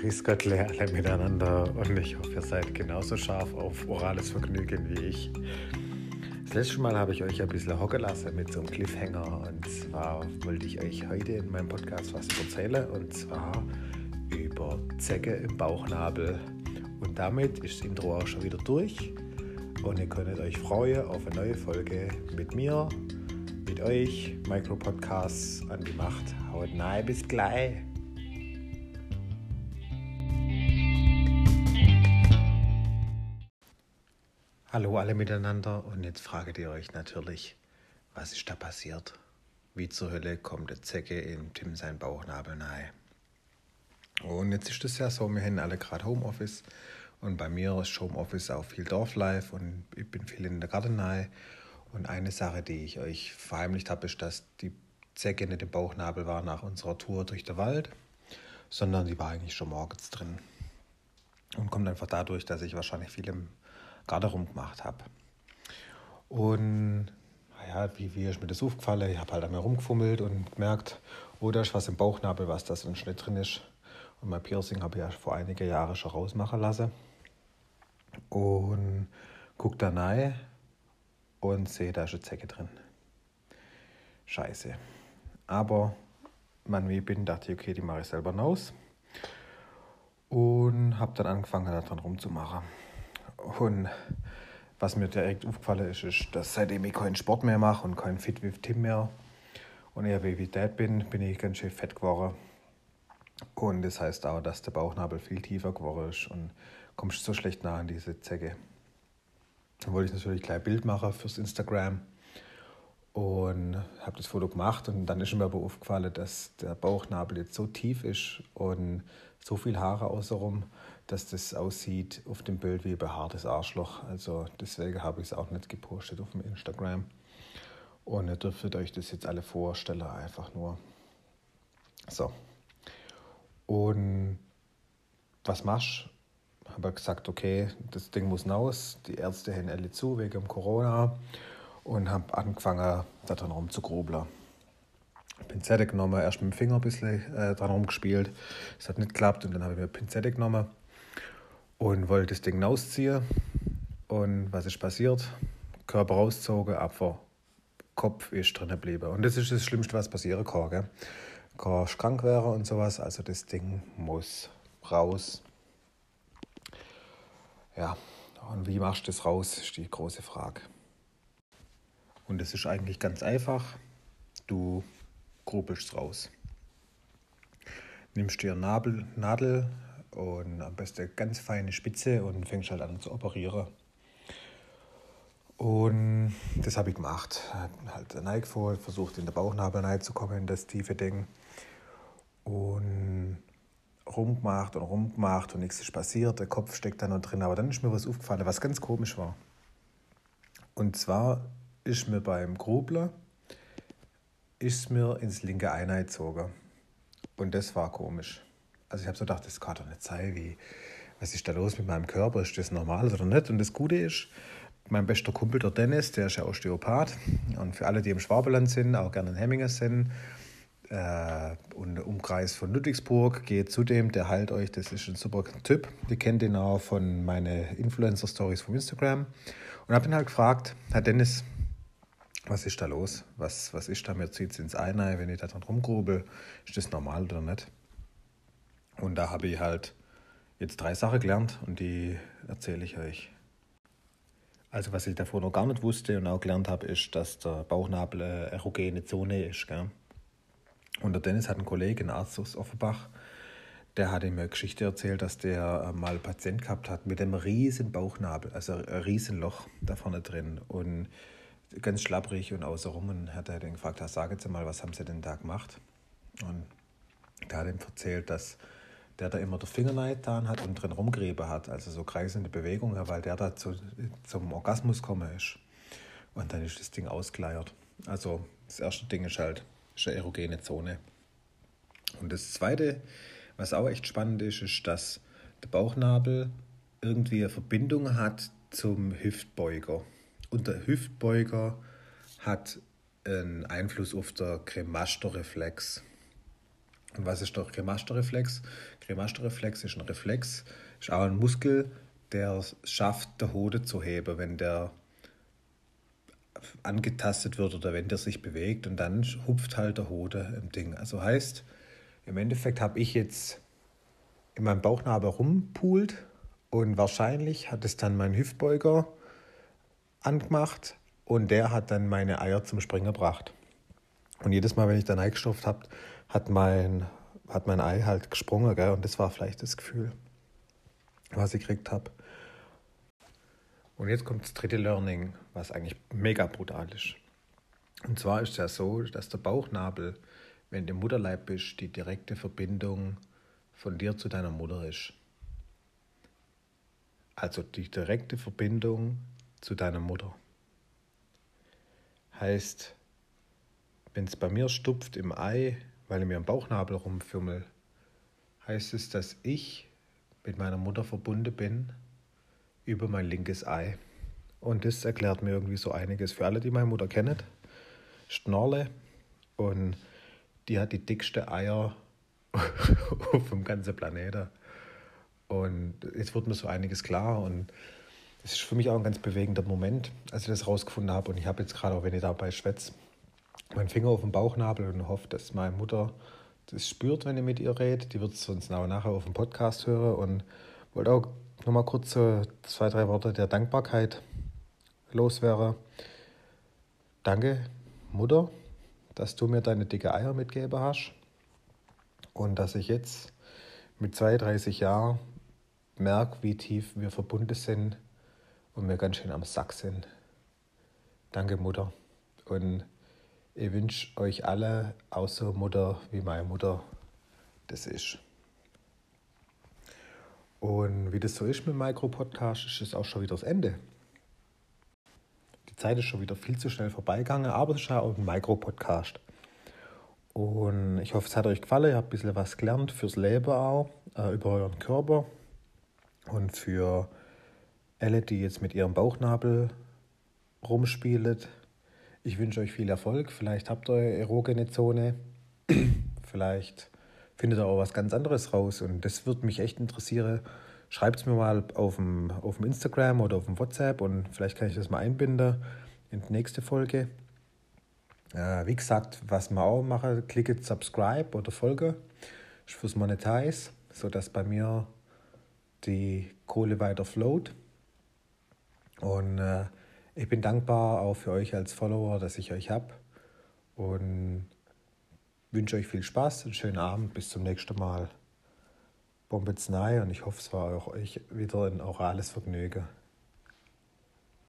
Grüß Gott, alle miteinander und ich hoffe, ihr seid genauso scharf auf orales Vergnügen wie ich. Das letzte Mal habe ich euch ein bisschen hocken lassen mit so einem Cliffhanger und zwar wollte ich euch heute in meinem Podcast was erzählen und zwar über Zecke im Bauchnabel. Und damit ist das Intro auch schon wieder durch und ihr könnt euch freuen auf eine neue Folge mit mir, mit euch, Micro Podcasts an die Macht. Haut nahe, bis gleich. Hallo alle miteinander und jetzt fragt ihr euch natürlich, was ist da passiert? Wie zur Hölle kommt eine Zecke in Tim sein Bauchnabel nahe? Und jetzt ist es ja so, wir haben alle gerade Homeoffice und bei mir ist Homeoffice auch viel Dorflife und ich bin viel in der Gartenei. Und eine Sache, die ich euch verheimlicht habe, ist, dass die Zecke nicht im Bauchnabel war nach unserer Tour durch den Wald, sondern die war eigentlich schon morgens drin. Und kommt einfach dadurch, dass ich wahrscheinlich viel im gerade rumgemacht habe. Und naja, wie, wie ist mir das aufgefallen? Ich habe halt einmal rumgefummelt und gemerkt, oh, da ist was im Bauchnabel, was da so ein Schnitt drin ist. Und mein Piercing habe ich ja vor einigen Jahren schon rausmachen lassen. Und gucke da rein und sehe, da ist eine Zecke drin. Scheiße. Aber man wie bin, dachte ich, okay, die mache ich selber raus. Und habe dann angefangen, daran rumzumachen. Und was mir direkt aufgefallen ist, ist, dass seitdem ich keinen Sport mehr mache und kein Fit with Tim mehr und eher wie Dad bin, bin ich ganz schön fett geworden. Und das heißt auch, dass der Bauchnabel viel tiefer geworden ist und kommst so schlecht nah an diese Zecke. Dann wollte ich natürlich gleich ein Bild machen fürs Instagram und habe das Foto gemacht und dann ist mir aber aufgefallen, dass der Bauchnabel jetzt so tief ist und so viel Haare außenrum, dass das aussieht auf dem Bild wie ein behaartes Arschloch. Also deswegen habe ich es auch nicht gepostet auf dem Instagram. Und ihr dürft euch das jetzt alle vorstellen, einfach nur. So. Und was machst du? Habe gesagt, okay, das Ding muss raus. Die Ärzte haben alle zu wegen Corona. Und habe angefangen, da dran rumzugrubeln. Pinzette genommen, erst mit dem Finger ein bisschen äh, dran rumgespielt. Das hat nicht geklappt und dann habe ich mir Pinzette genommen und wollte das Ding rausziehen. Und was ist passiert? Körper rausgezogen, Abwehr, Kopf ist drin geblieben. Und das ist das Schlimmste, was passieren kann. Gell? Kann krank werden und sowas. Also das Ding muss raus. Ja, und wie machst du das raus, ist die große Frage. Und das ist eigentlich ganz einfach. Du grubelst raus. Nimmst dir Nadel, Nadel und am besten ganz feine Spitze und fängst halt an zu operieren. Und das habe ich gemacht. Halt reingefolgt, versucht in der Bauchnabel reinzukommen, das tiefe Ding. Und rumgemacht und rumgemacht und nichts ist passiert. Der Kopf steckt da noch drin. Aber dann ist mir was aufgefallen, was ganz komisch war. Und zwar ist mir beim Grubler ist mir ins linke Einheit gezogen. Und das war komisch. Also ich habe so gedacht, das kann doch nicht sein, wie, was ist da los mit meinem Körper, ist das normal oder nicht? Und das Gute ist, mein bester Kumpel, der Dennis, der ist ja Osteopath. Und für alle, die im Schwabeland sind, auch gerne in Hemmingen sind, äh, und Umkreis von Ludwigsburg, geht zu dem, der heilt euch, das ist ein super Typ. Die kennt ihn auch von meinen Influencer-Stories vom Instagram. Und habe ihn halt gefragt, Herr Dennis, was ist da los? Was, was ist da? Mir zieht es ins Eine, wenn ich da dran rumgrubel. Ist das normal oder nicht? Und da habe ich halt jetzt drei Sachen gelernt und die erzähle ich euch. Also was ich davor noch gar nicht wusste und auch gelernt habe, ist, dass der Bauchnabel eine erogene Zone ist. Gell? Und der Dennis hat einen Kollegen, einen Arzt aus Offenbach, der hat ihm eine Geschichte erzählt, dass der mal einen Patient gehabt hat mit einem riesen Bauchnabel, also ein riesen Loch da vorne drin und ganz schlapprig und außenrum. Und hat er dann gefragt, sag jetzt mal, was haben Sie denn da gemacht? Und der hat ihm erzählt, dass der da immer den Finger getan hat und drin rumgerieben hat, also so kreisende Bewegungen, weil der da zu, zum Orgasmus gekommen ist. Und dann ist das Ding ausgeleiert. Also das erste Ding ist halt ist eine erogene Zone. Und das zweite, was auch echt spannend ist, ist, dass der Bauchnabel irgendwie eine Verbindung hat zum Hüftbeuger. Und der Hüftbeuger hat einen Einfluss auf den Cremasterreflex. Und was ist der Cremasterreflex? Cremasterreflex ist ein Reflex, ist auch ein Muskel, der es schafft, der Hoden zu heben, wenn der angetastet wird oder wenn der sich bewegt und dann hupft halt der Hoden im Ding. Also heißt, im Endeffekt habe ich jetzt in meinem Bauchnabel rumpult und wahrscheinlich hat es dann mein Hüftbeuger angemacht und der hat dann meine Eier zum Springen gebracht. Und jedes Mal, wenn ich dann eingestopft habe, hat mein, hat mein Ei halt gesprungen. Gell? Und das war vielleicht das Gefühl, was ich gekriegt habe. Und jetzt kommt das dritte Learning, was eigentlich mega brutal ist. Und zwar ist es ja so, dass der Bauchnabel, wenn du im Mutterleib bist, die direkte Verbindung von dir zu deiner Mutter ist. Also die direkte Verbindung zu deiner Mutter. Heißt, wenn es bei mir stupft im Ei, weil ich mir im Bauchnabel rumfümmel, heißt es, dass ich mit meiner Mutter verbunden bin über mein linkes Ei. Und das erklärt mir irgendwie so einiges. Für alle, die meine Mutter kennen, Schnorle. Und die hat die dickste Eier auf dem ganzen Planeten. Und jetzt wird mir so einiges klar. Und das ist für mich auch ein ganz bewegender Moment, als ich das rausgefunden habe. Und ich habe jetzt gerade, auch wenn ich dabei schwätze, meinen Finger auf dem Bauchnabel und hoffe, dass meine Mutter das spürt, wenn ich mit ihr rede. Die wird es sonst nachher auf dem Podcast hören. Und wollte auch nochmal kurz so zwei, drei Worte der Dankbarkeit loswerden. Danke, Mutter, dass du mir deine dicke Eier mitgegeben hast und dass ich jetzt mit 32 Jahren merke, wie tief wir verbunden sind und wir ganz schön am Sack sind. Danke, Mutter. Und ich wünsche euch alle so Mutter, wie meine Mutter das ist. Und wie das so ist mit Micro-Podcast, ist es auch schon wieder das Ende. Die Zeit ist schon wieder viel zu schnell vorbeigegangen, aber es ist ja auch ein Micro-Podcast. Und ich hoffe, es hat euch gefallen. Ihr habt ein bisschen was gelernt fürs Leben auch, äh, über euren Körper. Und für alle, die jetzt mit ihrem Bauchnabel rumspielen, ich wünsche euch viel Erfolg. Vielleicht habt ihr eine erogene Zone. Vielleicht findet ihr auch was ganz anderes raus. Und das würde mich echt interessieren. Schreibt es mir mal auf dem, auf dem Instagram oder auf dem WhatsApp und vielleicht kann ich das mal einbinden in die nächste Folge. Äh, wie gesagt, was man auch mache, klickt Subscribe oder Folge fürs Monetize, sodass bei mir die Kohle weiter float. Und äh, ich bin dankbar auch für euch als Follower, dass ich euch habe. Und wünsche euch viel Spaß, einen schönen Abend, bis zum nächsten Mal. Bombe und ich hoffe, es war auch euch wieder ein orales Vergnügen.